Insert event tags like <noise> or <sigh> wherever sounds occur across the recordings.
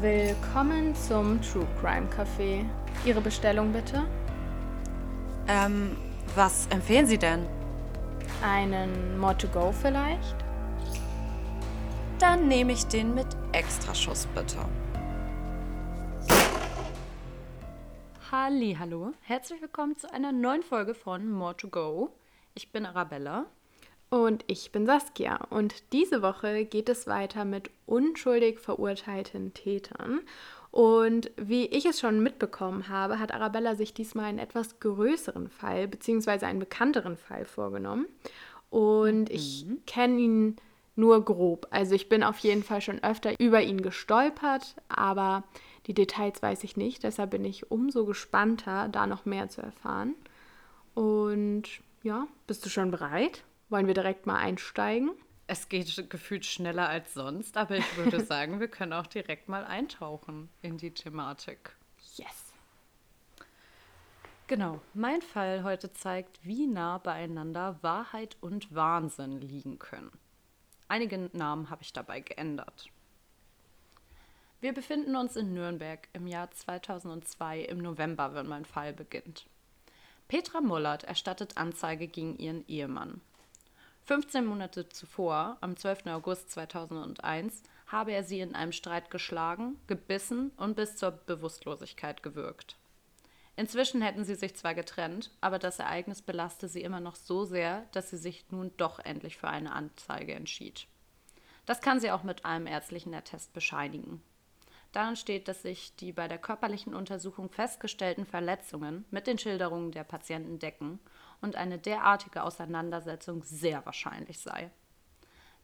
Willkommen zum True Crime Café. Ihre Bestellung bitte? Ähm, was empfehlen Sie denn? Einen More to Go vielleicht? Dann nehme ich den mit Extraschuss bitte. Halli, hallo. Herzlich willkommen zu einer neuen Folge von More to Go. Ich bin Arabella. Und ich bin Saskia. Und diese Woche geht es weiter mit unschuldig verurteilten Tätern. Und wie ich es schon mitbekommen habe, hat Arabella sich diesmal einen etwas größeren Fall bzw. einen bekannteren Fall vorgenommen. Und mhm. ich kenne ihn nur grob. Also ich bin auf jeden Fall schon öfter über ihn gestolpert, aber die Details weiß ich nicht. Deshalb bin ich umso gespannter, da noch mehr zu erfahren. Und ja, bist du schon bereit? Wollen wir direkt mal einsteigen? Es geht gefühlt schneller als sonst, aber ich würde <laughs> sagen, wir können auch direkt mal eintauchen in die Thematik. Yes. Genau, mein Fall heute zeigt, wie nah beieinander Wahrheit und Wahnsinn liegen können. Einige Namen habe ich dabei geändert. Wir befinden uns in Nürnberg im Jahr 2002 im November, wenn mein Fall beginnt. Petra Mullert erstattet Anzeige gegen ihren Ehemann. 15 Monate zuvor, am 12. August 2001, habe er sie in einem Streit geschlagen, gebissen und bis zur Bewusstlosigkeit gewürgt. Inzwischen hätten sie sich zwar getrennt, aber das Ereignis belaste sie immer noch so sehr, dass sie sich nun doch endlich für eine Anzeige entschied. Das kann sie auch mit einem ärztlichen Attest bescheinigen. Darin steht, dass sich die bei der körperlichen Untersuchung festgestellten Verletzungen mit den Schilderungen der Patienten decken und eine derartige Auseinandersetzung sehr wahrscheinlich sei.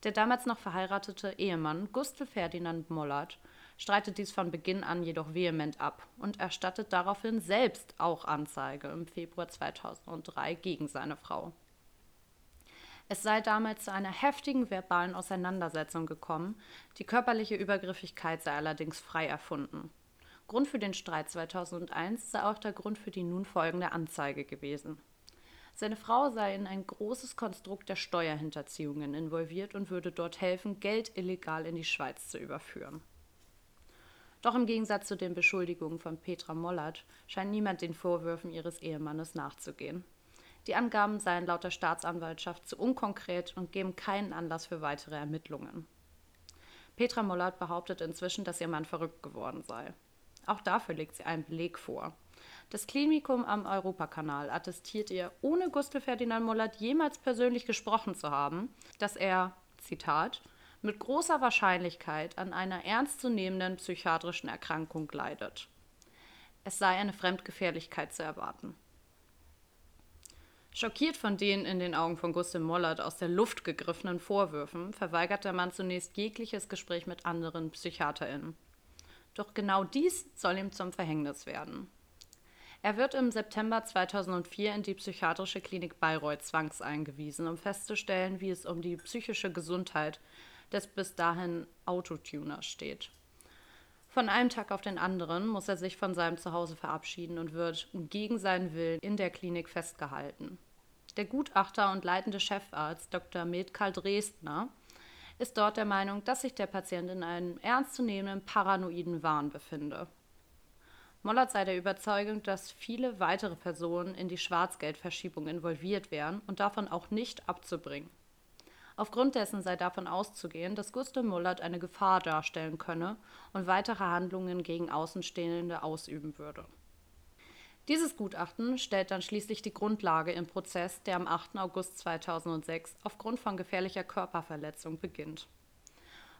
Der damals noch verheiratete Ehemann Gustl Ferdinand Mollert streitet dies von Beginn an jedoch vehement ab und erstattet daraufhin selbst auch Anzeige im Februar 2003 gegen seine Frau. Es sei damals zu einer heftigen verbalen Auseinandersetzung gekommen, die körperliche Übergriffigkeit sei allerdings frei erfunden. Grund für den Streit 2001 sei auch der Grund für die nun folgende Anzeige gewesen. Seine Frau sei in ein großes Konstrukt der Steuerhinterziehungen involviert und würde dort helfen, Geld illegal in die Schweiz zu überführen. Doch im Gegensatz zu den Beschuldigungen von Petra Mollert scheint niemand den Vorwürfen ihres Ehemannes nachzugehen. Die Angaben seien laut der Staatsanwaltschaft zu unkonkret und geben keinen Anlass für weitere Ermittlungen. Petra Mollert behauptet inzwischen, dass ihr Mann verrückt geworden sei. Auch dafür legt sie einen Beleg vor. Das Klinikum am Europakanal attestiert ihr, ohne Gustl Ferdinand Mollert jemals persönlich gesprochen zu haben, dass er, Zitat, mit großer Wahrscheinlichkeit an einer ernstzunehmenden psychiatrischen Erkrankung leidet. Es sei eine Fremdgefährlichkeit zu erwarten. Schockiert von den in den Augen von Gustl Mollert aus der Luft gegriffenen Vorwürfen, verweigert der Mann zunächst jegliches Gespräch mit anderen PsychiaterInnen. Doch genau dies soll ihm zum Verhängnis werden. Er wird im September 2004 in die psychiatrische Klinik Bayreuth zwangseingewiesen, um festzustellen, wie es um die psychische Gesundheit des bis dahin Autotuners steht. Von einem Tag auf den anderen muss er sich von seinem Zuhause verabschieden und wird gegen seinen Willen in der Klinik festgehalten. Der Gutachter und leitende Chefarzt Dr. Metkarl Dresdner ist dort der Meinung, dass sich der Patient in einem ernstzunehmenden paranoiden Wahn befinde. Mollert sei der Überzeugung, dass viele weitere Personen in die Schwarzgeldverschiebung involviert wären und davon auch nicht abzubringen. Aufgrund dessen sei davon auszugehen, dass Gustav Mollert eine Gefahr darstellen könne und weitere Handlungen gegen Außenstehende ausüben würde. Dieses Gutachten stellt dann schließlich die Grundlage im Prozess, der am 8. August 2006 aufgrund von gefährlicher Körperverletzung beginnt.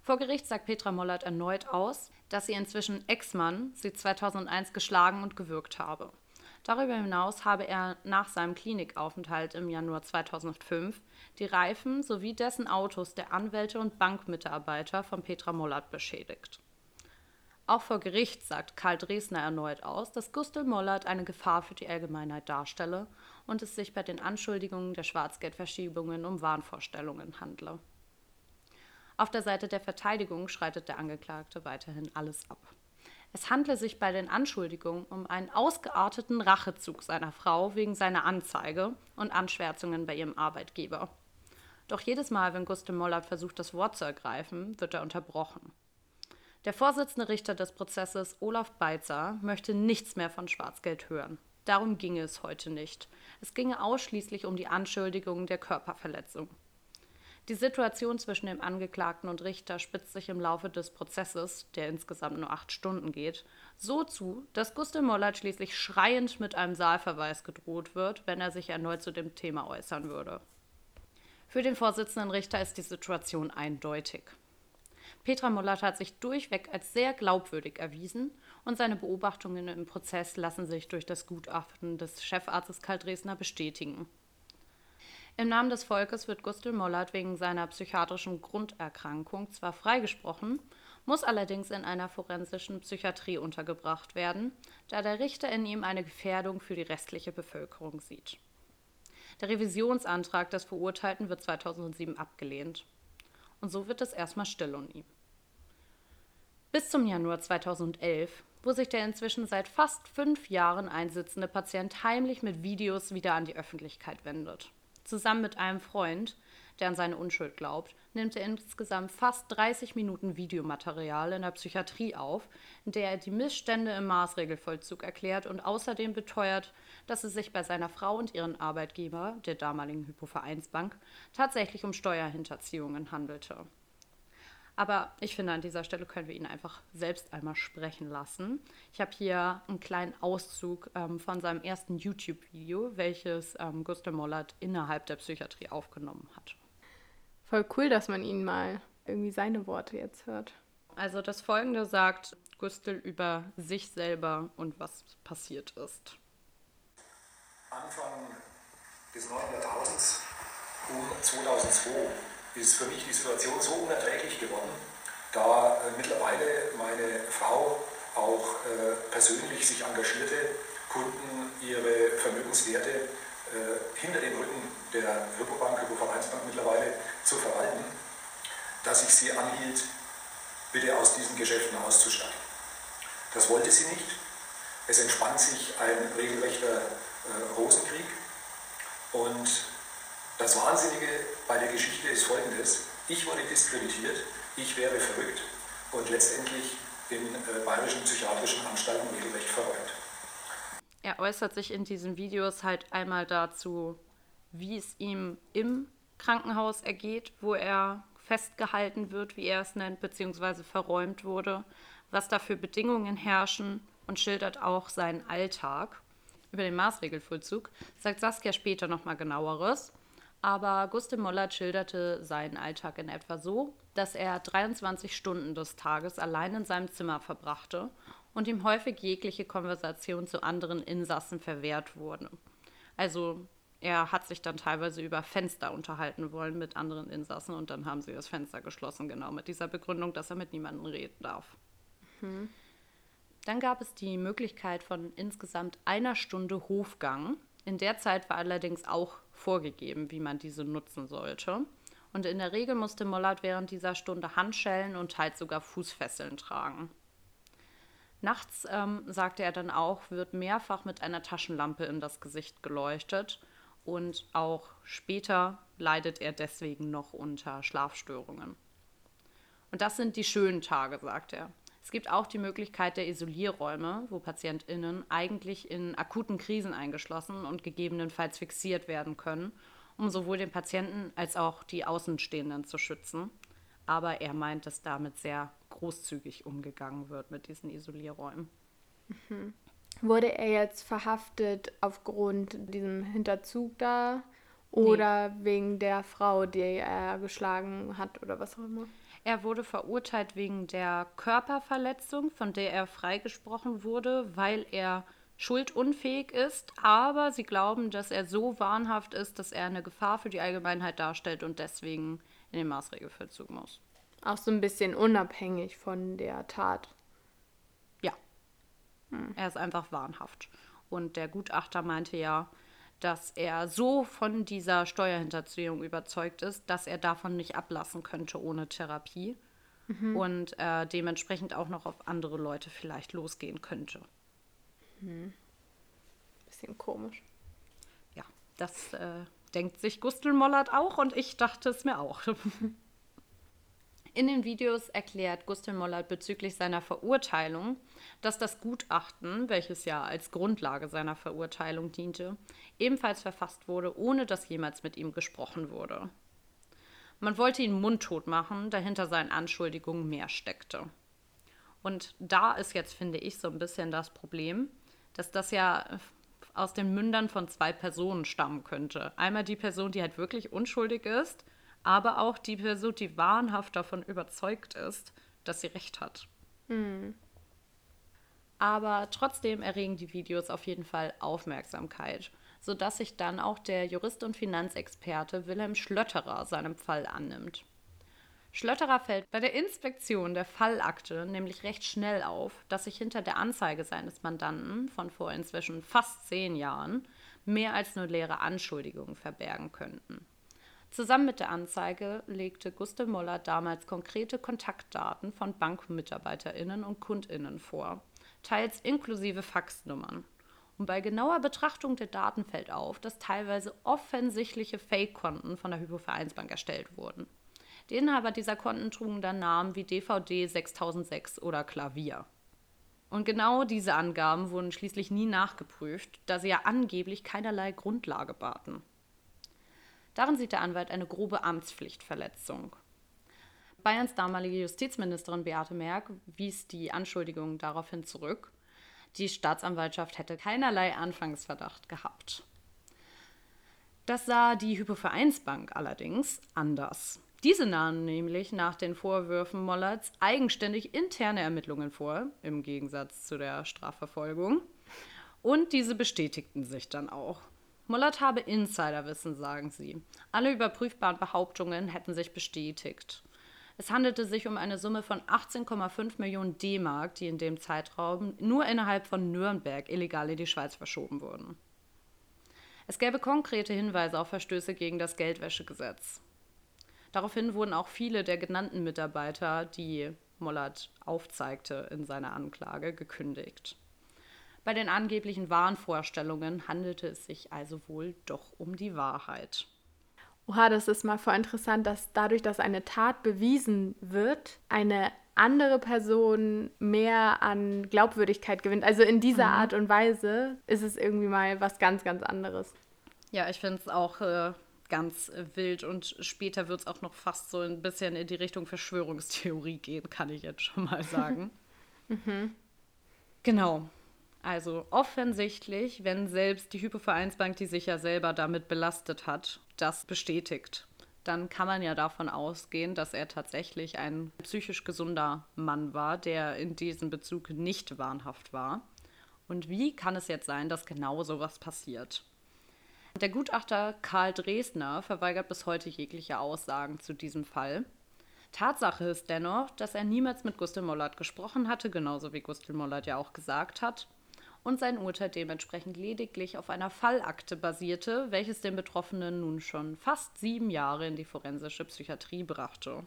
Vor Gericht sagt Petra Mollert erneut aus, dass ihr inzwischen Ex-Mann sie 2001 geschlagen und gewürgt habe. Darüber hinaus habe er nach seinem Klinikaufenthalt im Januar 2005 die Reifen sowie dessen Autos der Anwälte und Bankmitarbeiter von Petra Mollert beschädigt. Auch vor Gericht sagt Karl Dresner erneut aus, dass Gustl Mollert eine Gefahr für die Allgemeinheit darstelle und es sich bei den Anschuldigungen der Schwarzgeldverschiebungen um Wahnvorstellungen handle. Auf der Seite der Verteidigung schreitet der Angeklagte weiterhin alles ab. Es handle sich bei den Anschuldigungen um einen ausgearteten Rachezug seiner Frau wegen seiner Anzeige und Anschwärzungen bei ihrem Arbeitgeber. Doch jedes Mal, wenn Gustav Mollert versucht, das Wort zu ergreifen, wird er unterbrochen. Der Vorsitzende Richter des Prozesses, Olaf Beitzer, möchte nichts mehr von Schwarzgeld hören. Darum ginge es heute nicht. Es ginge ausschließlich um die Anschuldigung der Körperverletzung. Die Situation zwischen dem Angeklagten und Richter spitzt sich im Laufe des Prozesses, der insgesamt nur acht Stunden geht, so zu, dass Gustav Mollert schließlich schreiend mit einem Saalverweis gedroht wird, wenn er sich erneut zu dem Thema äußern würde. Für den Vorsitzenden Richter ist die Situation eindeutig. Petra Mollert hat sich durchweg als sehr glaubwürdig erwiesen und seine Beobachtungen im Prozess lassen sich durch das Gutachten des Chefarztes Karl Dresdner bestätigen. Im Namen des Volkes wird Gustl Mollert wegen seiner psychiatrischen Grunderkrankung zwar freigesprochen, muss allerdings in einer forensischen Psychiatrie untergebracht werden, da der Richter in ihm eine Gefährdung für die restliche Bevölkerung sieht. Der Revisionsantrag des Verurteilten wird 2007 abgelehnt. Und so wird es erstmal still um ihn. Bis zum Januar 2011, wo sich der inzwischen seit fast fünf Jahren einsitzende Patient heimlich mit Videos wieder an die Öffentlichkeit wendet. Zusammen mit einem Freund, der an seine Unschuld glaubt, nimmt er insgesamt fast 30 Minuten Videomaterial in der Psychiatrie auf, in der er die Missstände im Maßregelvollzug erklärt und außerdem beteuert, dass es sich bei seiner Frau und ihren Arbeitgeber, der damaligen Hypovereinsbank, tatsächlich um Steuerhinterziehungen handelte. Aber ich finde, an dieser Stelle können wir ihn einfach selbst einmal sprechen lassen. Ich habe hier einen kleinen Auszug ähm, von seinem ersten YouTube-Video, welches ähm, Gustav Mollert innerhalb der Psychiatrie aufgenommen hat. Voll cool, dass man ihn mal irgendwie seine Worte jetzt hört. Also das folgende sagt Gustl über sich selber und was passiert ist. Anfang des 9. Jahrtausends um 2002 ist für mich die Situation so unerträglich geworden, da äh, mittlerweile meine Frau auch äh, persönlich sich engagierte, Kunden ihre Vermögenswerte äh, hinter dem Rücken der Hypobank, Hypovereinsbank mittlerweile zu verwalten, dass ich sie anhielt, bitte aus diesen Geschäften auszusteigen. Das wollte sie nicht. Es entspann sich ein regelrechter äh, Rosenkrieg und das Wahnsinnige bei der Geschichte ist folgendes. Ich wurde diskreditiert, ich wäre verrückt und letztendlich in äh, bayerischen psychiatrischen Anstalten regelrecht verräumt. Er äußert sich in diesen Videos halt einmal dazu, wie es ihm im Krankenhaus ergeht, wo er festgehalten wird, wie er es nennt, beziehungsweise verräumt wurde, was da für Bedingungen herrschen und schildert auch seinen Alltag. Über den Maßregelvollzug sagt Saskia später nochmal genaueres. Aber Gustav Mollert schilderte seinen Alltag in etwa so, dass er 23 Stunden des Tages allein in seinem Zimmer verbrachte und ihm häufig jegliche Konversation zu anderen Insassen verwehrt wurde. Also er hat sich dann teilweise über Fenster unterhalten wollen mit anderen Insassen und dann haben sie das Fenster geschlossen, genau mit dieser Begründung, dass er mit niemandem reden darf. Mhm. Dann gab es die Möglichkeit von insgesamt einer Stunde Hofgang. In der Zeit war allerdings auch vorgegeben, wie man diese nutzen sollte. Und in der Regel musste Mollert während dieser Stunde Handschellen und teils sogar Fußfesseln tragen. Nachts, ähm, sagte er dann auch, wird mehrfach mit einer Taschenlampe in das Gesicht geleuchtet und auch später leidet er deswegen noch unter Schlafstörungen. Und das sind die schönen Tage, sagt er. Es gibt auch die Möglichkeit der Isolierräume, wo PatientInnen eigentlich in akuten Krisen eingeschlossen und gegebenenfalls fixiert werden können, um sowohl den Patienten als auch die Außenstehenden zu schützen. Aber er meint, dass damit sehr großzügig umgegangen wird mit diesen Isolierräumen. Mhm. Wurde er jetzt verhaftet aufgrund diesem Hinterzug da oder nee. wegen der Frau, die er geschlagen hat oder was auch immer? Er wurde verurteilt wegen der Körperverletzung, von der er freigesprochen wurde, weil er schuldunfähig ist, aber sie glauben, dass er so wahnhaft ist, dass er eine Gefahr für die Allgemeinheit darstellt und deswegen in den Maßregelvollzug muss. Auch so ein bisschen unabhängig von der Tat. Ja. Hm. Er ist einfach wahnhaft. Und der Gutachter meinte ja, dass er so von dieser Steuerhinterziehung überzeugt ist, dass er davon nicht ablassen könnte ohne Therapie mhm. und äh, dementsprechend auch noch auf andere Leute vielleicht losgehen könnte. Mhm. Bisschen komisch. Ja, das äh, denkt sich Gustl Mollert auch und ich dachte es mir auch. <laughs> In den Videos erklärt Gustel Mollert bezüglich seiner Verurteilung, dass das Gutachten, welches ja als Grundlage seiner Verurteilung diente, ebenfalls verfasst wurde, ohne dass jemals mit ihm gesprochen wurde. Man wollte ihn mundtot machen, da hinter seinen Anschuldigungen mehr steckte. Und da ist jetzt, finde ich, so ein bisschen das Problem, dass das ja aus den Mündern von zwei Personen stammen könnte. Einmal die Person, die halt wirklich unschuldig ist aber auch die Person, die wahnhaft davon überzeugt ist, dass sie recht hat. Mhm. Aber trotzdem erregen die Videos auf jeden Fall Aufmerksamkeit, sodass sich dann auch der Jurist und Finanzexperte Wilhelm Schlötterer seinem Fall annimmt. Schlötterer fällt bei der Inspektion der Fallakte nämlich recht schnell auf, dass sich hinter der Anzeige seines Mandanten von vor inzwischen fast zehn Jahren mehr als nur leere Anschuldigungen verbergen könnten. Zusammen mit der Anzeige legte Gustav Moller damals konkrete Kontaktdaten von BankmitarbeiterInnen und KundInnen vor, teils inklusive Faxnummern. Und bei genauer Betrachtung der Daten fällt auf, dass teilweise offensichtliche Fake-Konten von der Hypovereinsbank erstellt wurden. Die Inhaber dieser Konten trugen dann Namen wie DVD 6006 oder Klavier. Und genau diese Angaben wurden schließlich nie nachgeprüft, da sie ja angeblich keinerlei Grundlage baten. Darin sieht der Anwalt eine grobe Amtspflichtverletzung. Bayerns damalige Justizministerin Beate Merck wies die Anschuldigungen daraufhin zurück. Die Staatsanwaltschaft hätte keinerlei Anfangsverdacht gehabt. Das sah die Hypovereinsbank allerdings anders. Diese nahmen nämlich nach den Vorwürfen Mollerts eigenständig interne Ermittlungen vor, im Gegensatz zu der Strafverfolgung. Und diese bestätigten sich dann auch. Mullert habe Insiderwissen, sagen sie. Alle überprüfbaren Behauptungen hätten sich bestätigt. Es handelte sich um eine Summe von 18,5 Millionen D-Mark, die in dem Zeitraum nur innerhalb von Nürnberg illegal in die Schweiz verschoben wurden. Es gäbe konkrete Hinweise auf Verstöße gegen das Geldwäschegesetz. Daraufhin wurden auch viele der genannten Mitarbeiter, die Mollert aufzeigte in seiner Anklage, gekündigt. Bei den angeblichen Wahnvorstellungen handelte es sich also wohl doch um die Wahrheit. Oha, das ist mal voll interessant, dass dadurch, dass eine Tat bewiesen wird, eine andere Person mehr an Glaubwürdigkeit gewinnt. Also in dieser mhm. Art und Weise ist es irgendwie mal was ganz, ganz anderes. Ja, ich finde es auch äh, ganz wild und später wird es auch noch fast so ein bisschen in die Richtung Verschwörungstheorie gehen, kann ich jetzt schon mal <laughs> sagen. mhm. Genau. Also offensichtlich, wenn selbst die Hypovereinsbank, die sich ja selber damit belastet hat, das bestätigt, dann kann man ja davon ausgehen, dass er tatsächlich ein psychisch gesunder Mann war, der in diesem Bezug nicht wahnhaft war. Und wie kann es jetzt sein, dass genau sowas passiert? Der Gutachter Karl Dresdner verweigert bis heute jegliche Aussagen zu diesem Fall. Tatsache ist dennoch, dass er niemals mit Gustl Mollert gesprochen hatte, genauso wie Gustl Mollert ja auch gesagt hat und sein Urteil dementsprechend lediglich auf einer Fallakte basierte, welches den Betroffenen nun schon fast sieben Jahre in die forensische Psychiatrie brachte.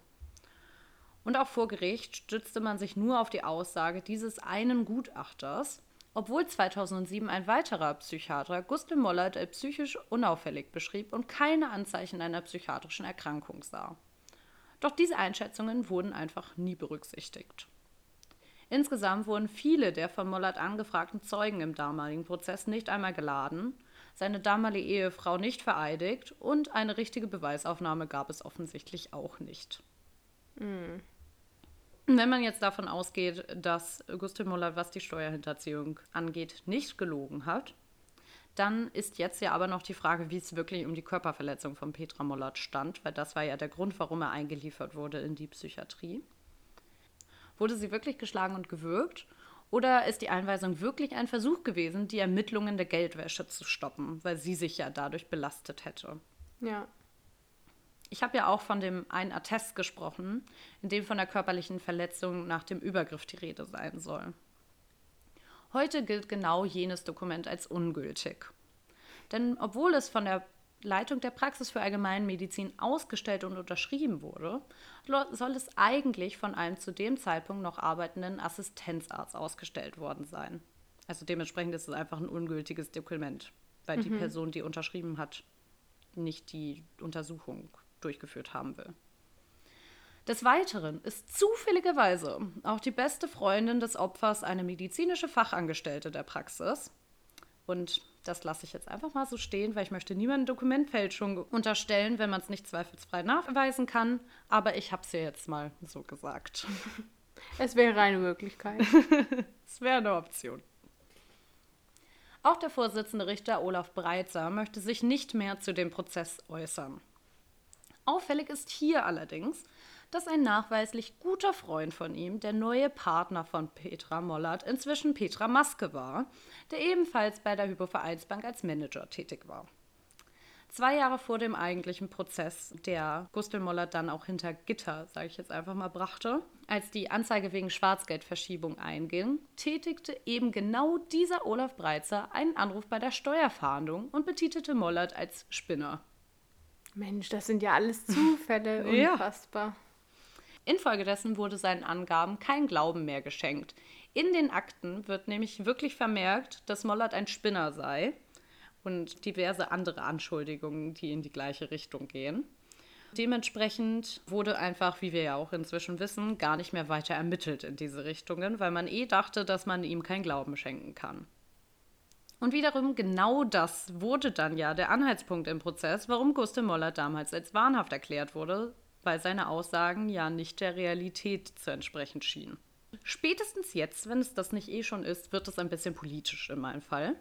Und auch vor Gericht stützte man sich nur auf die Aussage dieses einen Gutachters, obwohl 2007 ein weiterer Psychiater Gustl Mollert als psychisch unauffällig beschrieb und keine Anzeichen einer psychiatrischen Erkrankung sah. Doch diese Einschätzungen wurden einfach nie berücksichtigt. Insgesamt wurden viele der von Mollert angefragten Zeugen im damaligen Prozess nicht einmal geladen, seine damalige Ehefrau nicht vereidigt und eine richtige Beweisaufnahme gab es offensichtlich auch nicht. Mhm. Wenn man jetzt davon ausgeht, dass Gustav Mollert, was die Steuerhinterziehung angeht, nicht gelogen hat, dann ist jetzt ja aber noch die Frage, wie es wirklich um die Körperverletzung von Petra Mollert stand, weil das war ja der Grund, warum er eingeliefert wurde in die Psychiatrie. Wurde sie wirklich geschlagen und gewürgt? Oder ist die Einweisung wirklich ein Versuch gewesen, die Ermittlungen der Geldwäsche zu stoppen, weil sie sich ja dadurch belastet hätte? Ja. Ich habe ja auch von dem einen Attest gesprochen, in dem von der körperlichen Verletzung nach dem Übergriff die Rede sein soll. Heute gilt genau jenes Dokument als ungültig. Denn obwohl es von der Leitung der Praxis für Allgemeinmedizin ausgestellt und unterschrieben wurde, soll es eigentlich von einem zu dem Zeitpunkt noch arbeitenden Assistenzarzt ausgestellt worden sein. Also dementsprechend ist es einfach ein ungültiges Dokument, weil mhm. die Person, die unterschrieben hat, nicht die Untersuchung durchgeführt haben will. Des Weiteren ist zufälligerweise auch die beste Freundin des Opfers eine medizinische Fachangestellte der Praxis. Und das lasse ich jetzt einfach mal so stehen, weil ich möchte niemandem Dokumentfälschung unterstellen, wenn man es nicht zweifelsfrei nachweisen kann. Aber ich habe es ja jetzt mal so gesagt. <laughs> Es wäre eine Möglichkeit. <laughs> Es wäre eine Option. Auch der Vorsitzende Richter Olaf Breitzer möchte sich nicht mehr zu dem Prozess äußern. Auffällig ist hier allerdings, dass ein nachweislich guter Freund von ihm der neue Partner von Petra Mollert inzwischen Petra Maske war, der ebenfalls bei der Hypovereinsbank als Manager tätig war. Zwei Jahre vor dem eigentlichen Prozess, der Gustl Mollert dann auch hinter Gitter, sage ich jetzt einfach mal, brachte, als die Anzeige wegen Schwarzgeldverschiebung einging, tätigte eben genau dieser Olaf Breitzer einen Anruf bei der Steuerfahndung und betitelte Mollert als Spinner. Mensch, das sind ja alles Zufälle. Ja. Infolgedessen wurde seinen Angaben kein Glauben mehr geschenkt. In den Akten wird nämlich wirklich vermerkt, dass Mollert ein Spinner sei und diverse andere Anschuldigungen, die in die gleiche Richtung gehen. Dementsprechend wurde einfach, wie wir ja auch inzwischen wissen, gar nicht mehr weiter ermittelt in diese Richtungen, weil man eh dachte, dass man ihm kein Glauben schenken kann. Und wiederum genau das wurde dann ja der Anhaltspunkt im Prozess, warum Gustav Moller damals als wahnhaft erklärt wurde, weil seine Aussagen ja nicht der Realität zu entsprechen schienen. Spätestens jetzt, wenn es das nicht eh schon ist, wird es ein bisschen politisch in meinem Fall.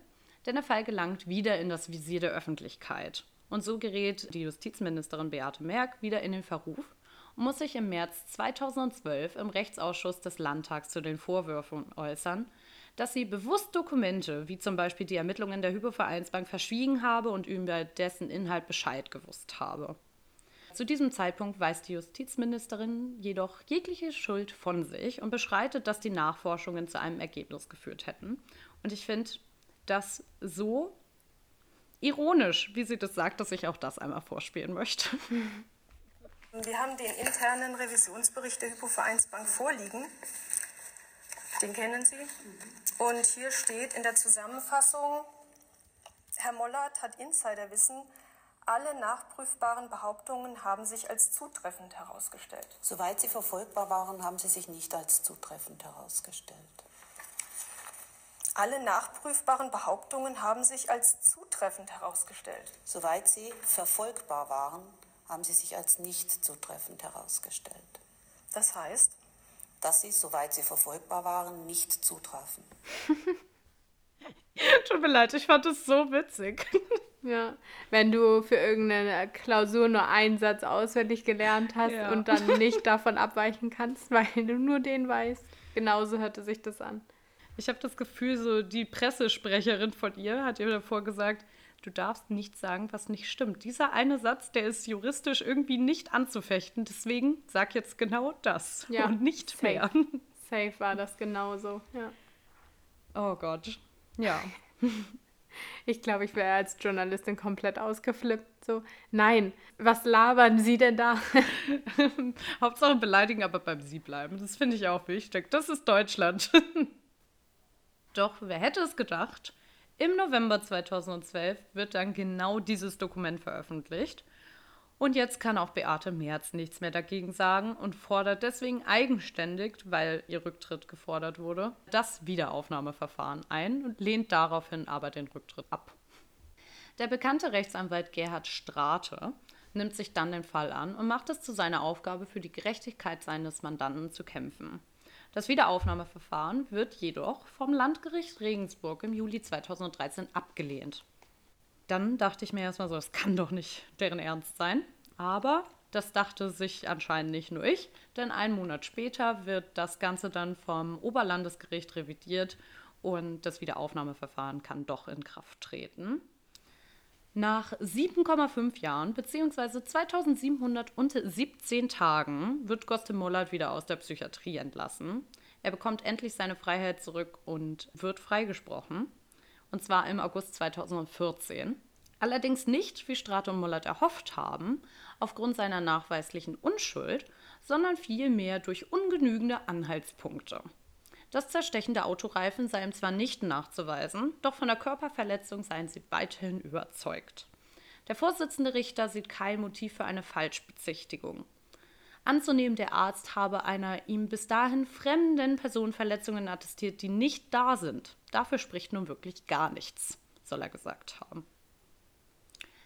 Denn der Fall gelangt wieder in das Visier der Öffentlichkeit. Und so gerät die Justizministerin Beate Merck wieder in den Verruf und muss sich im März 2012 im Rechtsausschuss des Landtags zu den Vorwürfen äußern, dass sie bewusst Dokumente, wie zum Beispiel die Ermittlungen der Hypovereinsbank, verschwiegen habe und über dessen Inhalt Bescheid gewusst habe. Zu diesem Zeitpunkt weist die Justizministerin jedoch jegliche Schuld von sich und beschreitet, dass die Nachforschungen zu einem Ergebnis geführt hätten. Und ich finde das so ironisch, wie sie das sagt, dass ich auch das einmal vorspielen möchte. Wir haben den internen Revisionsbericht der Hypovereinsbank vorliegen. Den kennen Sie. Und hier steht in der Zusammenfassung, Herr Mollert hat Insiderwissen, alle nachprüfbaren Behauptungen haben sich als zutreffend herausgestellt. Soweit sie verfolgbar waren, haben sie sich nicht als zutreffend herausgestellt. Alle nachprüfbaren Behauptungen haben sich als zutreffend herausgestellt. Soweit sie verfolgbar waren, haben sie sich als nicht zutreffend herausgestellt. Das heißt, Dass sie, soweit sie verfolgbar waren, nicht zutrafen. <laughs> Tut mir leid, ich fand es so witzig. <laughs> Ja, wenn du für irgendeine Klausur nur einen Satz auswendig gelernt hast Ja. und dann nicht davon abweichen kannst, <laughs> weil du nur den weißt. Genauso hörte sich das an. Ich habe das Gefühl, so die Pressesprecherin von ihr hat ihr davor gesagt, du darfst nichts sagen, was nicht stimmt. Dieser eine Satz, der ist juristisch irgendwie nicht anzufechten. Deswegen sag jetzt genau das Ja, und nicht safe. mehr. Safe war das genauso. Ja. Oh Gott. Ja. <laughs> Ich glaube, ich wäre als Journalistin komplett ausgeflippt. So, nein, was labern Sie denn da? <laughs> Hauptsache beleidigen, aber beim Sie bleiben. Das finde ich auch wichtig. Das ist Deutschland. <laughs> Doch wer hätte es gedacht? Im November 2012 wird dann genau dieses Dokument veröffentlicht. Und jetzt kann auch Beate Merz nichts mehr dagegen sagen und fordert deswegen eigenständig, weil ihr Rücktritt gefordert wurde, das Wiederaufnahmeverfahren ein und lehnt daraufhin aber den Rücktritt ab. Der bekannte Rechtsanwalt Gerhard Strate nimmt sich dann den Fall an und macht es zu seiner Aufgabe, für die Gerechtigkeit seines Mandanten zu kämpfen. Das Wiederaufnahmeverfahren wird jedoch vom Landgericht Regensburg im Juli 2013 abgelehnt. Dann dachte ich mir erstmal so, das kann doch nicht deren Ernst sein. Aber das dachte sich anscheinend nicht nur ich, denn einen Monat später wird das Ganze dann vom Oberlandesgericht revidiert und das Wiederaufnahmeverfahren kann doch in Kraft treten. Nach 7,5 Jahren bzw. 2717 Tagen wird Goste Mollert wieder aus der Psychiatrie entlassen. Er bekommt endlich seine Freiheit zurück und wird freigesprochen. Und zwar im August 2014. Allerdings nicht, wie Strate und Mollert erhofft haben, aufgrund seiner nachweislichen Unschuld, sondern vielmehr durch ungenügende Anhaltspunkte. Das Zerstechen der Autoreifen sei ihm zwar nicht nachzuweisen, doch von der Körperverletzung seien sie weiterhin überzeugt. Der Vorsitzende Richter sieht kein Motiv für eine Falschbezichtigung. Anzunehmen, der Arzt habe einer ihm bis dahin fremden Person Verletzungen attestiert, die nicht da sind. Dafür spricht nun wirklich gar nichts, soll er gesagt haben.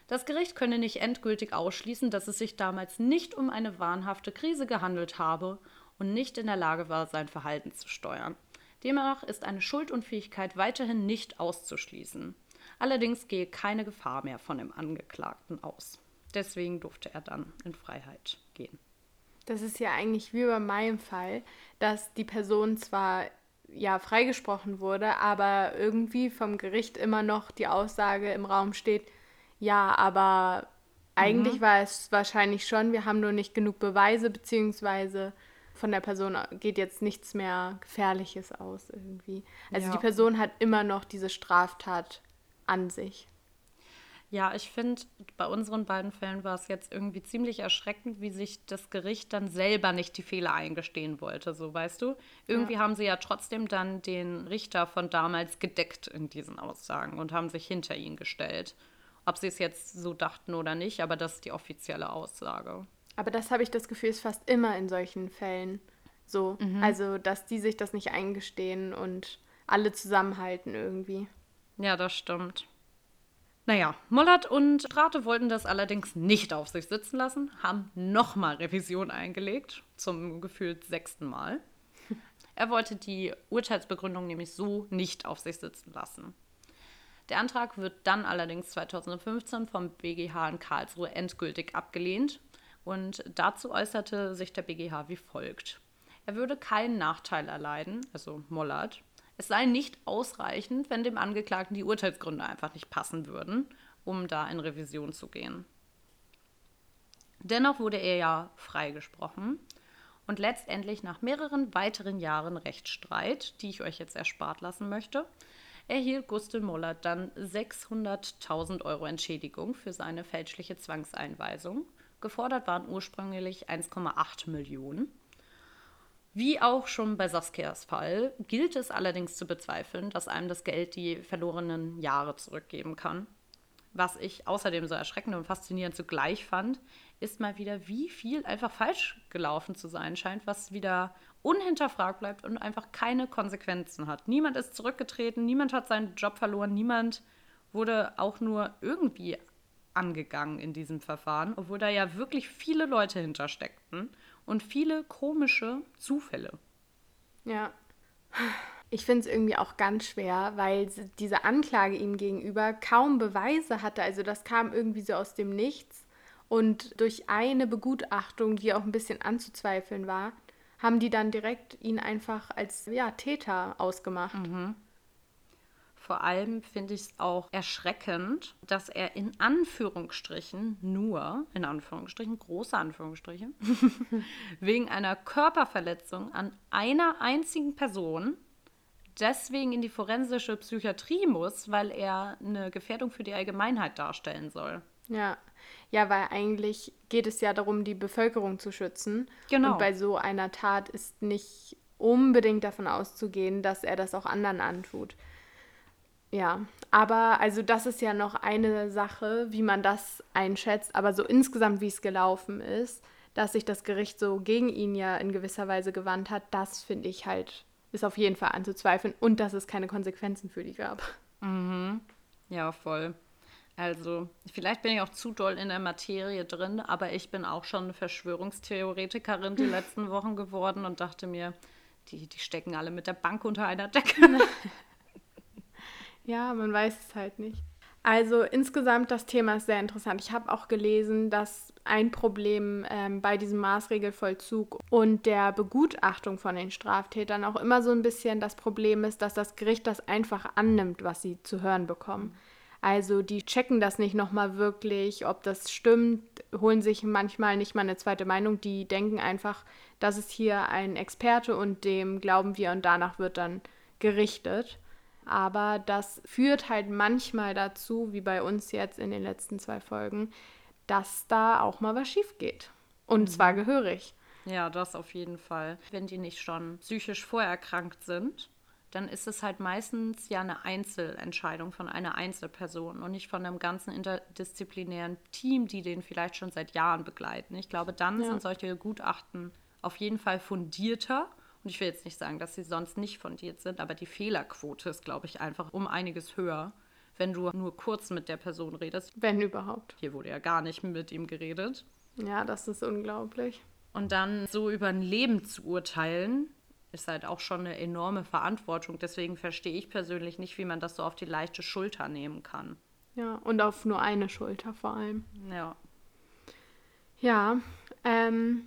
Das Gericht könne nicht endgültig ausschließen, dass es sich damals nicht um eine wahnhafte Krise gehandelt habe und nicht in der Lage war, sein Verhalten zu steuern. Demnach ist eine Schuldunfähigkeit weiterhin nicht auszuschließen. Allerdings gehe keine Gefahr mehr von dem Angeklagten aus. Deswegen durfte er dann in Freiheit gehen. Das ist ja eigentlich wie bei meinem Fall, dass die Person zwar ja freigesprochen wurde, aber irgendwie vom Gericht immer noch die Aussage im Raum steht, ja, aber eigentlich mhm. war es wahrscheinlich schon, wir haben nur nicht genug Beweise, beziehungsweise von der Person geht jetzt nichts mehr Gefährliches aus irgendwie. Also ja. die Person hat immer noch diese Straftat an sich. Ja, ich finde, bei unseren beiden Fällen war es jetzt irgendwie ziemlich erschreckend, wie sich das Gericht dann selber nicht die Fehler eingestehen wollte, so weißt du. Irgendwie ja. haben sie ja trotzdem dann den Richter von damals gedeckt in diesen Aussagen und haben sich hinter ihn gestellt. Ob sie es jetzt so dachten oder nicht, aber das ist die offizielle Aussage. Aber das habe ich das Gefühl, ist fast immer in solchen Fällen so. Mhm. Also, dass die sich das nicht eingestehen und alle zusammenhalten irgendwie. Ja, das stimmt. Naja, Mollert und Strate wollten das allerdings nicht auf sich sitzen lassen, haben nochmal Revision eingelegt, zum gefühlt sechsten Mal. Er wollte die Urteilsbegründung nämlich so nicht auf sich sitzen lassen. Der Antrag wird dann allerdings 2015 vom BGH in Karlsruhe endgültig abgelehnt und dazu äußerte sich der BGH wie folgt. Er würde keinen Nachteil erleiden, also Mollert, es sei nicht ausreichend, wenn dem Angeklagten die Urteilsgründe einfach nicht passen würden, um da in Revision zu gehen. Dennoch wurde er ja freigesprochen und letztendlich nach mehreren weiteren Jahren Rechtsstreit, die ich euch jetzt erspart lassen möchte, erhielt Gustl Moller dann 600.000 Euro Entschädigung für seine fälschliche Zwangseinweisung. Gefordert waren ursprünglich 1,8 Millionen. Wie auch schon bei Saskias Fall gilt es allerdings zu bezweifeln, dass einem das Geld die verlorenen Jahre zurückgeben kann. Was ich außerdem so erschreckend und faszinierend zugleich fand, ist mal wieder, wie viel einfach falsch gelaufen zu sein scheint, was wieder unhinterfragt bleibt und einfach keine Konsequenzen hat. Niemand ist zurückgetreten, niemand hat seinen Job verloren, niemand wurde auch nur irgendwie angegangen in diesem Verfahren, obwohl da ja wirklich viele Leute hintersteckten und viele komische Zufälle. Ja. Ich finde es irgendwie auch ganz schwer, weil diese Anklage ihm gegenüber kaum Beweise hatte. Also das kam irgendwie so aus dem Nichts. Und durch eine Begutachtung, die auch ein bisschen anzuzweifeln war, haben die dann direkt ihn einfach als ja, Täter ausgemacht. Mhm. Vor allem finde ich es auch erschreckend, dass er in Anführungsstrichen nur, in Anführungsstrichen, große Anführungsstriche, <laughs> wegen einer Körperverletzung an einer einzigen Person deswegen in die forensische Psychiatrie muss, weil er eine Gefährdung für die Allgemeinheit darstellen soll. Ja, ja, weil eigentlich geht es ja darum, die Bevölkerung zu schützen. Genau. Und bei so einer Tat ist nicht unbedingt davon auszugehen, dass er das auch anderen antut. Ja, aber also das ist ja noch eine Sache, wie man das einschätzt, aber so insgesamt, wie es gelaufen ist, dass sich das Gericht so gegen ihn ja in gewisser Weise gewandt hat, das finde ich halt, ist auf jeden Fall anzuzweifeln und dass es keine Konsequenzen für die gab. Mhm. Ja, voll. Also, vielleicht bin ich auch zu doll in der Materie drin, aber ich bin auch schon eine Verschwörungstheoretikerin die <laughs> letzten Wochen geworden und dachte mir, die, die stecken alle mit der Bank unter einer Decke. <laughs> Ja, man weiß es halt nicht. Also insgesamt das Thema ist sehr interessant. Ich habe auch gelesen, dass ein Problem ähm, bei diesem Maßregelvollzug und der Begutachtung von den Straftätern auch immer so ein bisschen das Problem ist, dass das Gericht das einfach annimmt, was sie zu hören bekommen. Also die checken das nicht nochmal wirklich, ob das stimmt, holen sich manchmal nicht mal eine zweite Meinung. Die denken einfach, das ist hier ein Experte und dem glauben wir und danach wird dann gerichtet. Aber das führt halt manchmal dazu, wie bei uns jetzt in den letzten zwei Folgen, dass da auch mal was schief geht. Und mhm. zwar gehörig. Ja, das auf jeden Fall. Wenn die nicht schon psychisch vorerkrankt sind, dann ist es halt meistens ja eine Einzelentscheidung von einer Einzelperson und nicht von einem ganzen interdisziplinären Team, die den vielleicht schon seit Jahren begleiten. Ich glaube, dann ja. sind solche Gutachten auf jeden Fall fundierter. Und ich will jetzt nicht sagen, dass sie sonst nicht fundiert sind, aber die Fehlerquote ist, glaube ich, einfach um einiges höher, wenn du nur kurz mit der Person redest. Wenn überhaupt. Hier wurde ja gar nicht mit ihm geredet. Ja, das ist unglaublich. Und dann so über ein Leben zu urteilen, ist halt auch schon eine enorme Verantwortung. Deswegen verstehe ich persönlich nicht, wie man das so auf die leichte Schulter nehmen kann. Ja, und auf nur eine Schulter vor allem. Ja. Ja, ähm,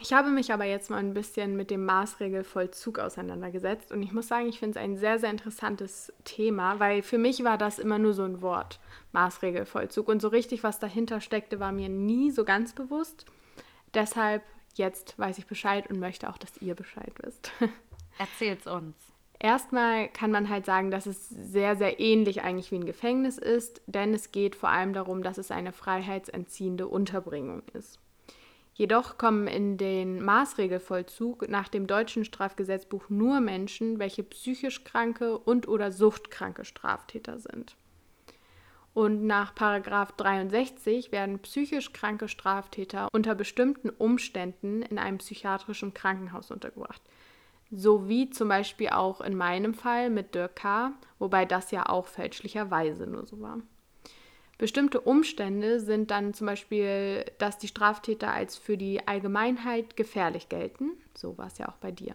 ich habe mich aber jetzt mal ein bisschen mit dem Maßregelvollzug auseinandergesetzt und ich muss sagen, ich finde es ein sehr, sehr interessantes Thema, weil für mich war das immer nur so ein Wort, Maßregelvollzug. Und so richtig, was dahinter steckte, war mir nie so ganz bewusst. Deshalb jetzt weiß ich Bescheid und möchte auch, dass ihr Bescheid wisst. <laughs> Erzählt's uns. Erstmal kann man halt sagen, dass es sehr, sehr ähnlich eigentlich wie ein Gefängnis ist, denn es geht vor allem darum, dass es eine freiheitsentziehende Unterbringung ist. Jedoch kommen in den Maßregelvollzug nach dem deutschen Strafgesetzbuch nur Menschen, welche psychisch kranke und oder suchtkranke Straftäter sind. Und nach Paragraf 63 werden psychisch kranke Straftäter unter bestimmten Umständen in einem psychiatrischen Krankenhaus untergebracht. So wie zum Beispiel auch in meinem Fall mit Dirk K., wobei das ja auch fälschlicherweise nur so war. Bestimmte Umstände sind dann zum Beispiel, dass die Straftäter als für die Allgemeinheit gefährlich gelten. So war es ja auch bei dir.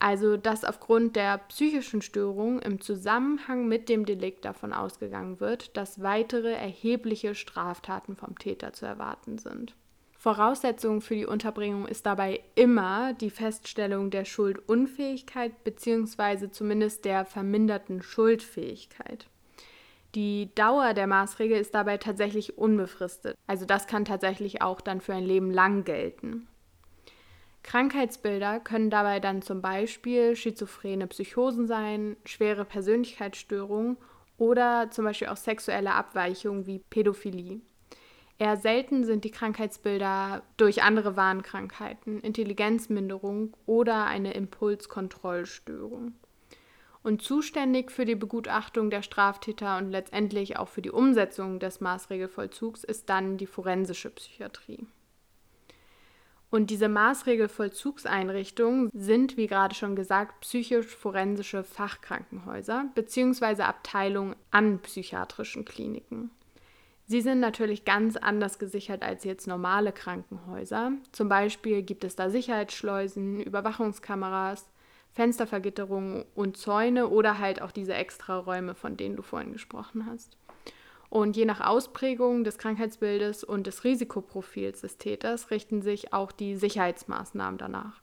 Also, dass aufgrund der psychischen Störung im Zusammenhang mit dem Delikt davon ausgegangen wird, dass weitere erhebliche Straftaten vom Täter zu erwarten sind. Voraussetzung für die Unterbringung ist dabei immer die Feststellung der Schuldunfähigkeit bzw. zumindest der verminderten Schuldfähigkeit. Die Dauer der Maßregel ist dabei tatsächlich unbefristet. Also das kann tatsächlich auch dann für ein Leben lang gelten. Krankheitsbilder können dabei dann zum Beispiel schizophrene Psychosen sein, schwere Persönlichkeitsstörungen oder zum Beispiel auch sexuelle Abweichungen wie Pädophilie. Eher selten sind die Krankheitsbilder durch andere Warnkrankheiten, Intelligenzminderung oder eine Impulskontrollstörung. Und zuständig für die Begutachtung der Straftäter und letztendlich auch für die Umsetzung des Maßregelvollzugs ist dann die forensische Psychiatrie. Und diese Maßregelvollzugseinrichtungen sind, wie gerade schon gesagt, psychisch-forensische Fachkrankenhäuser bzw. Abteilungen an psychiatrischen Kliniken. Sie sind natürlich ganz anders gesichert als jetzt normale Krankenhäuser. Zum Beispiel gibt es da Sicherheitsschleusen, Überwachungskameras, Fenstervergitterungen und Zäune oder halt auch diese Extraräume, von denen du vorhin gesprochen hast. Und je nach Ausprägung des Krankheitsbildes und des Risikoprofils des Täters richten sich auch die Sicherheitsmaßnahmen danach.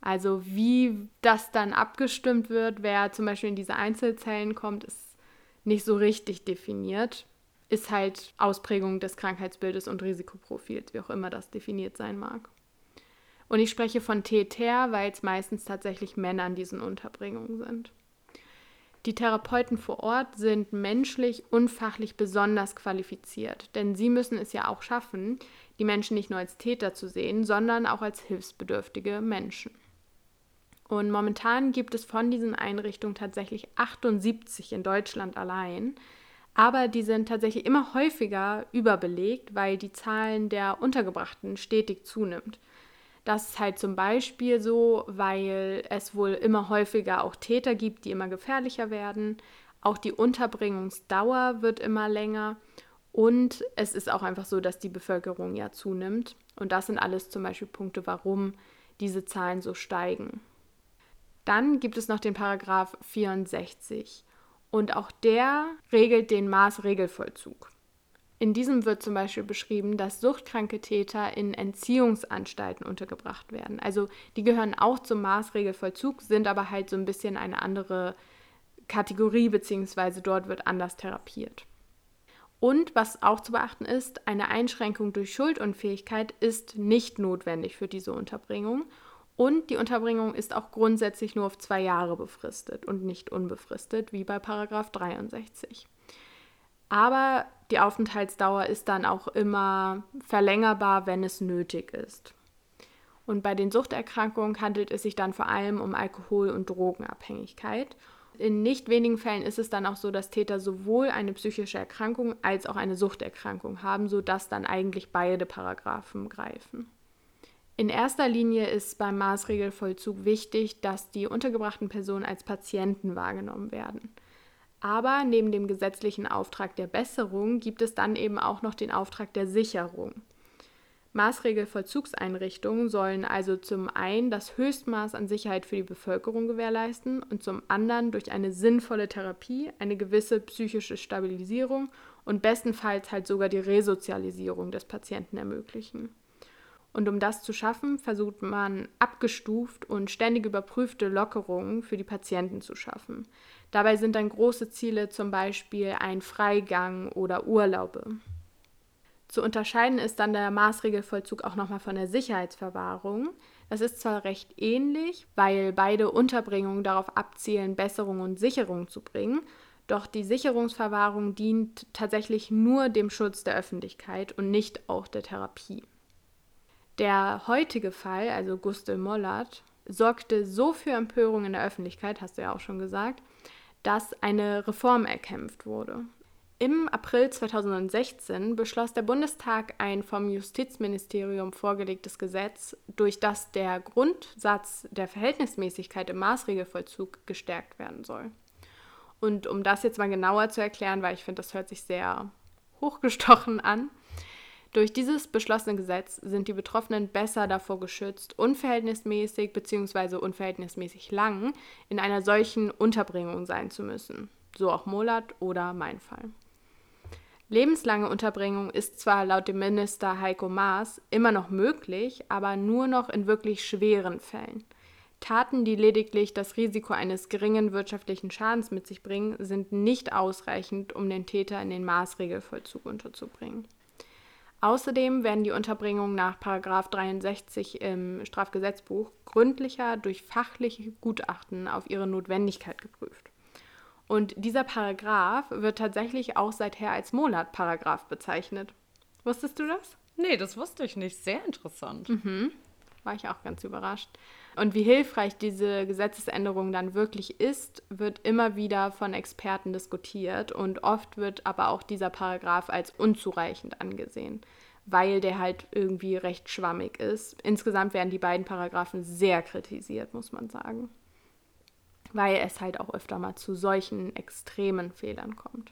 Also wie das dann abgestimmt wird, wer zum Beispiel in diese Einzelzellen kommt, ist nicht so richtig definiert. Ist halt Ausprägung des Krankheitsbildes und Risikoprofils, wie auch immer das definiert sein mag. Und ich spreche von Täter, weil es meistens tatsächlich Männer in diesen Unterbringungen sind. Die Therapeuten vor Ort sind menschlich und fachlich besonders qualifiziert, denn sie müssen es ja auch schaffen, die Menschen nicht nur als Täter zu sehen, sondern auch als hilfsbedürftige Menschen. Und momentan gibt es von diesen Einrichtungen tatsächlich 78 in Deutschland allein, aber die sind tatsächlich immer häufiger überbelegt, weil die Zahlen der Untergebrachten stetig zunimmt. Das ist halt zum Beispiel so, weil es wohl immer häufiger auch Täter gibt, die immer gefährlicher werden. Auch die Unterbringungsdauer wird immer länger. Und es ist auch einfach so, dass die Bevölkerung ja zunimmt. Und das sind alles zum Beispiel Punkte, warum diese Zahlen so steigen. Dann gibt es noch den Paragraph 64. Und auch der regelt den Maßregelvollzug. In diesem wird zum Beispiel beschrieben, dass suchtkranke Täter in Entziehungsanstalten untergebracht werden. Also die gehören auch zum Maßregelvollzug, sind aber halt so ein bisschen eine andere Kategorie, beziehungsweise dort wird anders therapiert. Und was auch zu beachten ist, eine Einschränkung durch Schuldunfähigkeit ist nicht notwendig für diese Unterbringung. Und die Unterbringung ist auch grundsätzlich nur auf zwei Jahre befristet und nicht unbefristet, wie bei Paragraph 63. Aber die Aufenthaltsdauer ist dann auch immer verlängerbar, wenn es nötig ist. Und bei den Suchterkrankungen handelt es sich dann vor allem um Alkohol- und Drogenabhängigkeit. In nicht wenigen Fällen ist es dann auch so, dass Täter sowohl eine psychische Erkrankung als auch eine Suchterkrankung haben, sodass dann eigentlich beide Paragraphen greifen. In erster Linie ist beim Maßregelvollzug wichtig, dass die untergebrachten Personen als Patienten wahrgenommen werden. Aber neben dem gesetzlichen Auftrag der Besserung gibt es dann eben auch noch den Auftrag der Sicherung. Maßregelvollzugseinrichtungen sollen also zum einen das Höchstmaß an Sicherheit für die Bevölkerung gewährleisten und zum anderen durch eine sinnvolle Therapie eine gewisse psychische Stabilisierung und bestenfalls halt sogar die Resozialisierung des Patienten ermöglichen. Und um das zu schaffen, versucht man abgestuft und ständig überprüfte Lockerungen für die Patienten zu schaffen. Dabei sind dann große Ziele zum Beispiel ein Freigang oder Urlaube. Zu unterscheiden ist dann der Maßregelvollzug auch nochmal von der Sicherheitsverwahrung. Das ist zwar recht ähnlich, weil beide Unterbringungen darauf abzielen, Besserung und Sicherung zu bringen, doch die Sicherungsverwahrung dient tatsächlich nur dem Schutz der Öffentlichkeit und nicht auch der Therapie. Der heutige Fall, also Gustl Mollert, sorgte so für Empörung in der Öffentlichkeit, hast du ja auch schon gesagt, dass eine Reform erkämpft wurde. Im April 2016 beschloss der Bundestag ein vom Justizministerium vorgelegtes Gesetz, durch das der Grundsatz der Verhältnismäßigkeit im Maßregelvollzug gestärkt werden soll. Und um das jetzt mal genauer zu erklären, weil ich finde, das hört sich sehr hochgestochen an. Durch dieses beschlossene Gesetz sind die Betroffenen besser davor geschützt, unverhältnismäßig bzw. unverhältnismäßig lang in einer solchen Unterbringung sein zu müssen. So auch Molat oder mein Fall. Lebenslange Unterbringung ist zwar laut dem Minister Heiko Maas immer noch möglich, aber nur noch in wirklich schweren Fällen. Taten, die lediglich das Risiko eines geringen wirtschaftlichen Schadens mit sich bringen, sind nicht ausreichend, um den Täter in den Maßregelvollzug unterzubringen. Außerdem werden die Unterbringungen nach 63 im Strafgesetzbuch gründlicher durch fachliche Gutachten auf ihre Notwendigkeit geprüft. Und dieser Paragraph wird tatsächlich auch seither als Monatparagraph bezeichnet. Wusstest du das? Nee, das wusste ich nicht. Sehr interessant. Mhm. War ich auch ganz überrascht. Und wie hilfreich diese Gesetzesänderung dann wirklich ist, wird immer wieder von Experten diskutiert und oft wird aber auch dieser Paragraph als unzureichend angesehen, weil der halt irgendwie recht schwammig ist. Insgesamt werden die beiden Paragraphen sehr kritisiert, muss man sagen weil es halt auch öfter mal zu solchen extremen Fehlern kommt.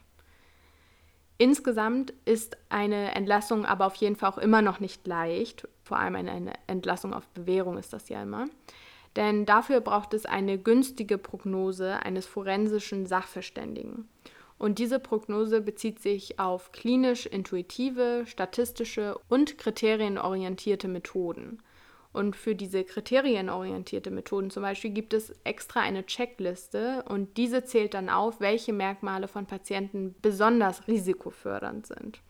Insgesamt ist eine Entlassung aber auf jeden Fall auch immer noch nicht leicht. Vor allem eine Entlassung auf Bewährung ist das ja immer. Denn dafür braucht es eine günstige Prognose eines forensischen Sachverständigen. Und diese Prognose bezieht sich auf klinisch intuitive, statistische und kriterienorientierte Methoden. Und für diese kriterienorientierte Methoden zum Beispiel gibt es extra eine Checkliste und diese zählt dann auf, welche Merkmale von Patienten besonders risikofördernd sind.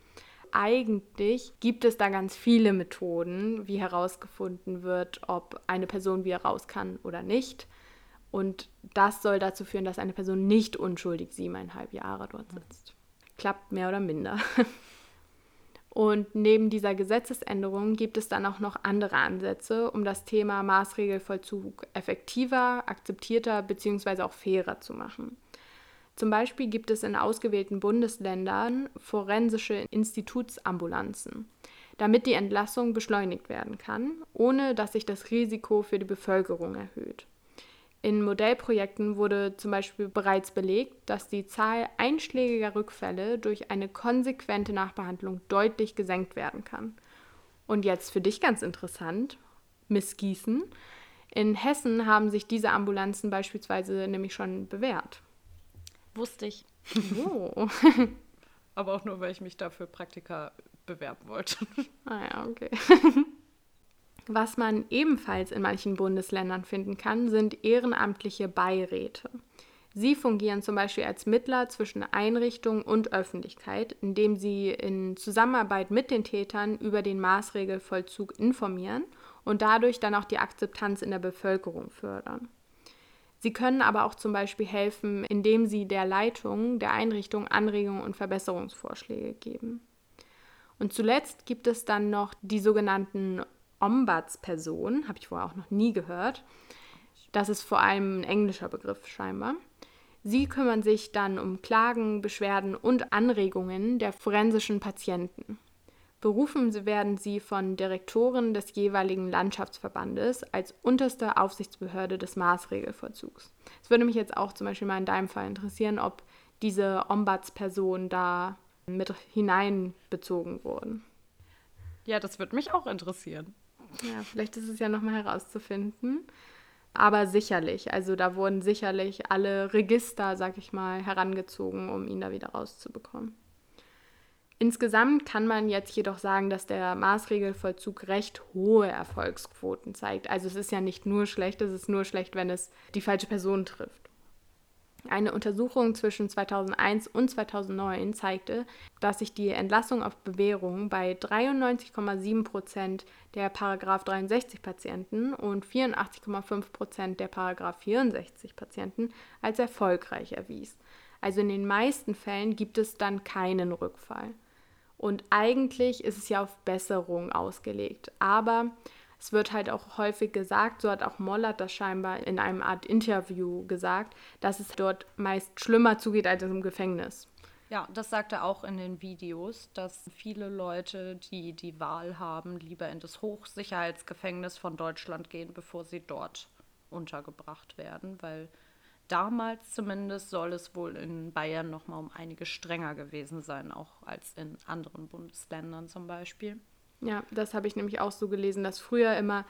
Eigentlich gibt es da ganz viele Methoden, wie herausgefunden wird, ob eine Person wieder raus kann oder nicht. Und das soll dazu führen, dass eine Person nicht unschuldig siebeneinhalb Jahre dort sitzt. Klappt mehr oder minder. <laughs> Und neben dieser Gesetzesänderung gibt es dann auch noch andere Ansätze, um das Thema Maßregelvollzug effektiver, akzeptierter bzw. auch fairer zu machen. Zum Beispiel gibt es in ausgewählten Bundesländern forensische Institutsambulanzen, damit die Entlassung beschleunigt werden kann, ohne dass sich das Risiko für die Bevölkerung erhöht. In Modellprojekten wurde zum Beispiel bereits belegt, dass die Zahl einschlägiger Rückfälle durch eine konsequente Nachbehandlung deutlich gesenkt werden kann. Und jetzt für dich ganz interessant, Miss Gießen. In Hessen haben sich diese Ambulanzen beispielsweise nämlich schon bewährt. Wusste ich. Oh. <laughs> Aber auch nur, weil ich mich dafür Praktika bewerben wollte. Ah ja, okay. <laughs> Was man ebenfalls in manchen Bundesländern finden kann, sind ehrenamtliche Beiräte. Sie fungieren zum Beispiel als Mittler zwischen Einrichtung und Öffentlichkeit, indem sie in Zusammenarbeit mit den Tätern über den Maßregelvollzug informieren und dadurch dann auch die Akzeptanz in der Bevölkerung fördern. Sie können aber auch zum Beispiel helfen, indem sie der Leitung der Einrichtung Anregungen und Verbesserungsvorschläge geben. Und zuletzt gibt es dann noch die sogenannten Ombudsperson, habe ich vorher auch noch nie gehört. Das ist vor allem ein englischer Begriff scheinbar. Sie kümmern sich dann um Klagen, Beschwerden und Anregungen der forensischen Patienten. Berufen werden sie von Direktoren des jeweiligen Landschaftsverbandes als unterste Aufsichtsbehörde des Maßregelvollzugs. Es würde mich jetzt auch zum Beispiel mal in deinem Fall interessieren, ob diese Ombudspersonen da mit hineinbezogen wurden. Ja, das würde mich auch interessieren. Ja, vielleicht ist es ja nochmal herauszufinden. Aber sicherlich, also da wurden sicherlich alle Register, sag ich mal, herangezogen, um ihn da wieder rauszubekommen. Insgesamt kann man jetzt jedoch sagen, dass der Maßregelvollzug recht hohe Erfolgsquoten zeigt. Also es ist ja nicht nur schlecht, es ist nur schlecht, wenn es die falsche Person trifft. Eine Untersuchung zwischen 2001 und 2009 zeigte, dass sich die Entlassung auf Bewährung bei 93,7 Prozent der Paragraph 63 Patienten und 84,5 Prozent der Paragraph 64 Patienten als erfolgreich erwies. Also in den meisten Fällen gibt es dann keinen Rückfall. Und eigentlich ist es ja auf Besserung ausgelegt. Aber es wird halt auch häufig gesagt, so hat auch Mollert das scheinbar in einem Art Interview gesagt, dass es dort meist schlimmer zugeht als im Gefängnis. Ja, das sagt er auch in den Videos, dass viele Leute, die die Wahl haben, lieber in das Hochsicherheitsgefängnis von Deutschland gehen, bevor sie dort untergebracht werden, weil damals zumindest soll es wohl in Bayern noch mal um einige strenger gewesen sein, auch als in anderen Bundesländern zum Beispiel. Ja, das habe ich nämlich auch so gelesen, dass früher immer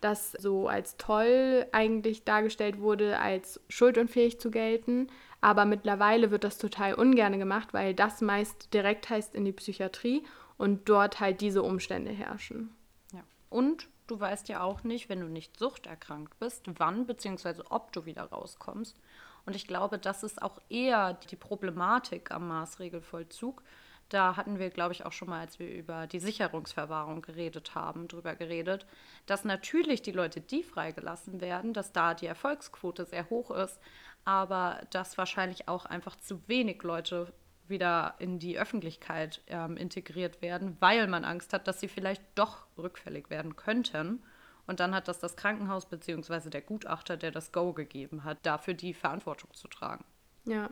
das so als toll eigentlich dargestellt wurde, als schuldunfähig zu gelten. Aber mittlerweile wird das total ungern gemacht, weil das meist direkt heißt in die Psychiatrie und dort halt diese Umstände herrschen. Ja. Und du weißt ja auch nicht, wenn du nicht suchterkrankt bist, wann bzw. ob du wieder rauskommst. Und ich glaube, das ist auch eher die Problematik am Maßregelvollzug, da hatten wir, glaube ich, auch schon mal, als wir über die Sicherungsverwahrung geredet haben, drüber geredet, dass natürlich die Leute, die freigelassen werden, dass da die Erfolgsquote sehr hoch ist, aber dass wahrscheinlich auch einfach zu wenig Leute wieder in die Öffentlichkeit ähm, integriert werden, weil man Angst hat, dass sie vielleicht doch rückfällig werden könnten. Und dann hat das das Krankenhaus bzw. der Gutachter, der das Go gegeben hat, dafür die Verantwortung zu tragen. Ja,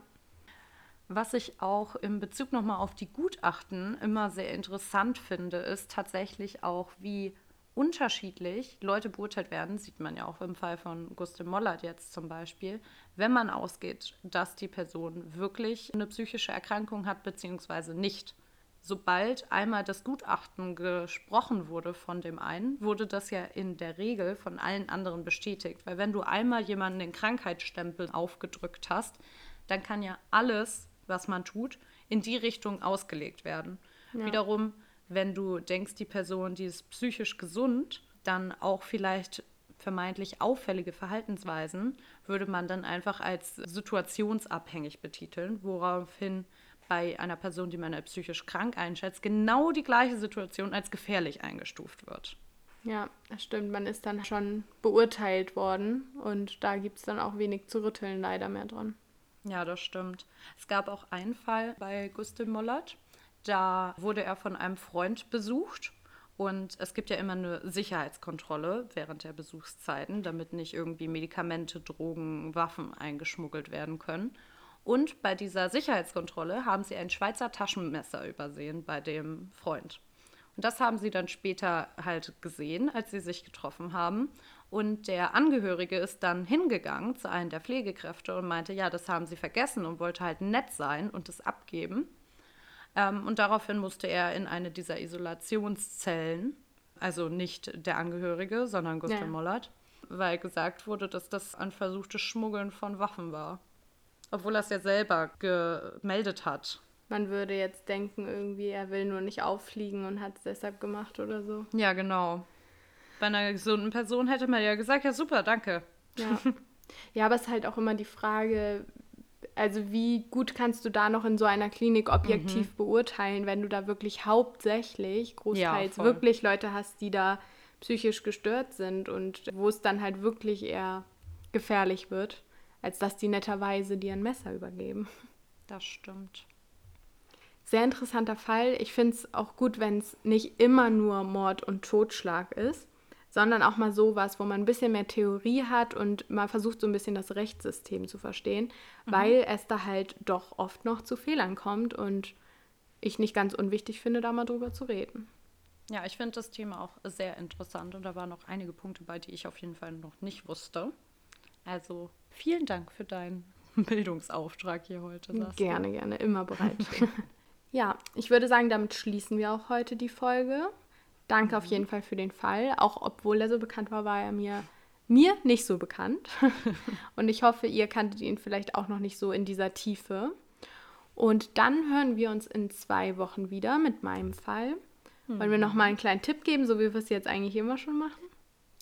was ich auch in Bezug nochmal auf die Gutachten immer sehr interessant finde, ist tatsächlich auch, wie unterschiedlich Leute beurteilt werden, sieht man ja auch im Fall von Gustav Mollert jetzt zum Beispiel, wenn man ausgeht, dass die Person wirklich eine psychische Erkrankung hat, beziehungsweise nicht. Sobald einmal das Gutachten gesprochen wurde von dem einen, wurde das ja in der Regel von allen anderen bestätigt. Weil wenn du einmal jemanden den Krankheitsstempel aufgedrückt hast, dann kann ja alles was man tut, in die Richtung ausgelegt werden. Ja. Wiederum, wenn du denkst, die Person, die ist psychisch gesund, dann auch vielleicht vermeintlich auffällige Verhaltensweisen, würde man dann einfach als situationsabhängig betiteln, woraufhin bei einer Person, die man als psychisch krank einschätzt, genau die gleiche Situation als gefährlich eingestuft wird. Ja, das stimmt. Man ist dann schon beurteilt worden und da gibt es dann auch wenig zu rütteln leider mehr dran. Ja, das stimmt. Es gab auch einen Fall bei Gustav Mollert. Da wurde er von einem Freund besucht und es gibt ja immer eine Sicherheitskontrolle während der Besuchszeiten, damit nicht irgendwie Medikamente, Drogen, Waffen eingeschmuggelt werden können. Und bei dieser Sicherheitskontrolle haben sie ein Schweizer Taschenmesser übersehen bei dem Freund. Und das haben sie dann später halt gesehen, als sie sich getroffen haben. Und der Angehörige ist dann hingegangen zu einem der Pflegekräfte und meinte, ja, das haben sie vergessen und wollte halt nett sein und es abgeben. Ähm, und daraufhin musste er in eine dieser Isolationszellen, also nicht der Angehörige, sondern Gustav ja. Mollert, weil gesagt wurde, dass das ein versuchtes Schmuggeln von Waffen war. Obwohl er es ja selber gemeldet hat. Man würde jetzt denken, irgendwie, er will nur nicht auffliegen und hat es deshalb gemacht oder so. Ja, genau. Bei einer gesunden Person hätte man ja gesagt, ja super, danke. Ja. ja, aber es ist halt auch immer die Frage, also wie gut kannst du da noch in so einer Klinik objektiv mhm. beurteilen, wenn du da wirklich hauptsächlich, großteils ja, wirklich Leute hast, die da psychisch gestört sind und wo es dann halt wirklich eher gefährlich wird, als dass die netterweise dir ein Messer übergeben. Das stimmt. Sehr interessanter Fall. Ich finde es auch gut, wenn es nicht immer nur Mord und Totschlag ist. Sondern auch mal sowas, wo man ein bisschen mehr Theorie hat und mal versucht, so ein bisschen das Rechtssystem zu verstehen, mhm. weil es da halt doch oft noch zu Fehlern kommt und ich nicht ganz unwichtig finde, da mal drüber zu reden. Ja, ich finde das Thema auch sehr interessant und da waren noch einige Punkte bei, die ich auf jeden Fall noch nicht wusste. Also vielen Dank für deinen <laughs> Bildungsauftrag hier heute. Saskia. Gerne, gerne, immer bereit. <laughs> ja, ich würde sagen, damit schließen wir auch heute die Folge. Danke auf mhm. jeden Fall für den Fall. Auch obwohl er so bekannt war, war er mir, mir nicht so bekannt. <laughs> Und ich hoffe, ihr kanntet ihn vielleicht auch noch nicht so in dieser Tiefe. Und dann hören wir uns in zwei Wochen wieder mit meinem Fall. Wollen wir noch mal einen kleinen Tipp geben, so wie wir es jetzt eigentlich immer schon machen?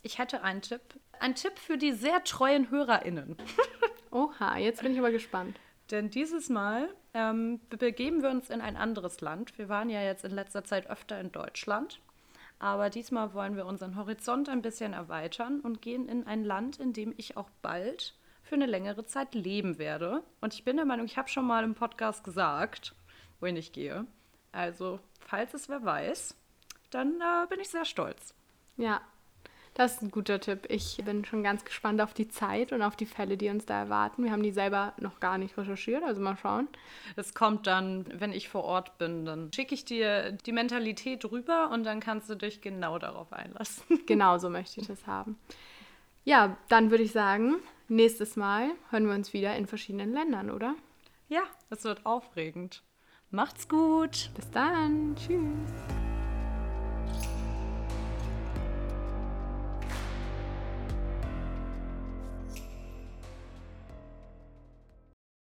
Ich hätte einen Tipp. Ein Tipp für die sehr treuen HörerInnen. <laughs> Oha, jetzt bin ich aber gespannt. Denn dieses Mal ähm, begeben wir uns in ein anderes Land. Wir waren ja jetzt in letzter Zeit öfter in Deutschland. Aber diesmal wollen wir unseren Horizont ein bisschen erweitern und gehen in ein Land, in dem ich auch bald für eine längere Zeit leben werde. Und ich bin der Meinung, ich habe schon mal im Podcast gesagt, wohin ich gehe. Also, falls es wer weiß, dann äh, bin ich sehr stolz. Ja, das ist ein guter Tipp. Ich bin schon ganz gespannt auf die Zeit und auf die Fälle, die uns da erwarten. Wir haben die selber noch gar nicht recherchiert, also mal schauen. Es kommt dann, wenn ich vor Ort bin, dann schicke ich dir die Mentalität rüber und dann kannst du dich genau darauf einlassen. <laughs> Genau so möchte ich das haben. Ja, dann würde ich sagen, nächstes Mal hören wir uns wieder in verschiedenen Ländern, oder? Ja, es wird aufregend. Macht's gut. Bis dann. Tschüss.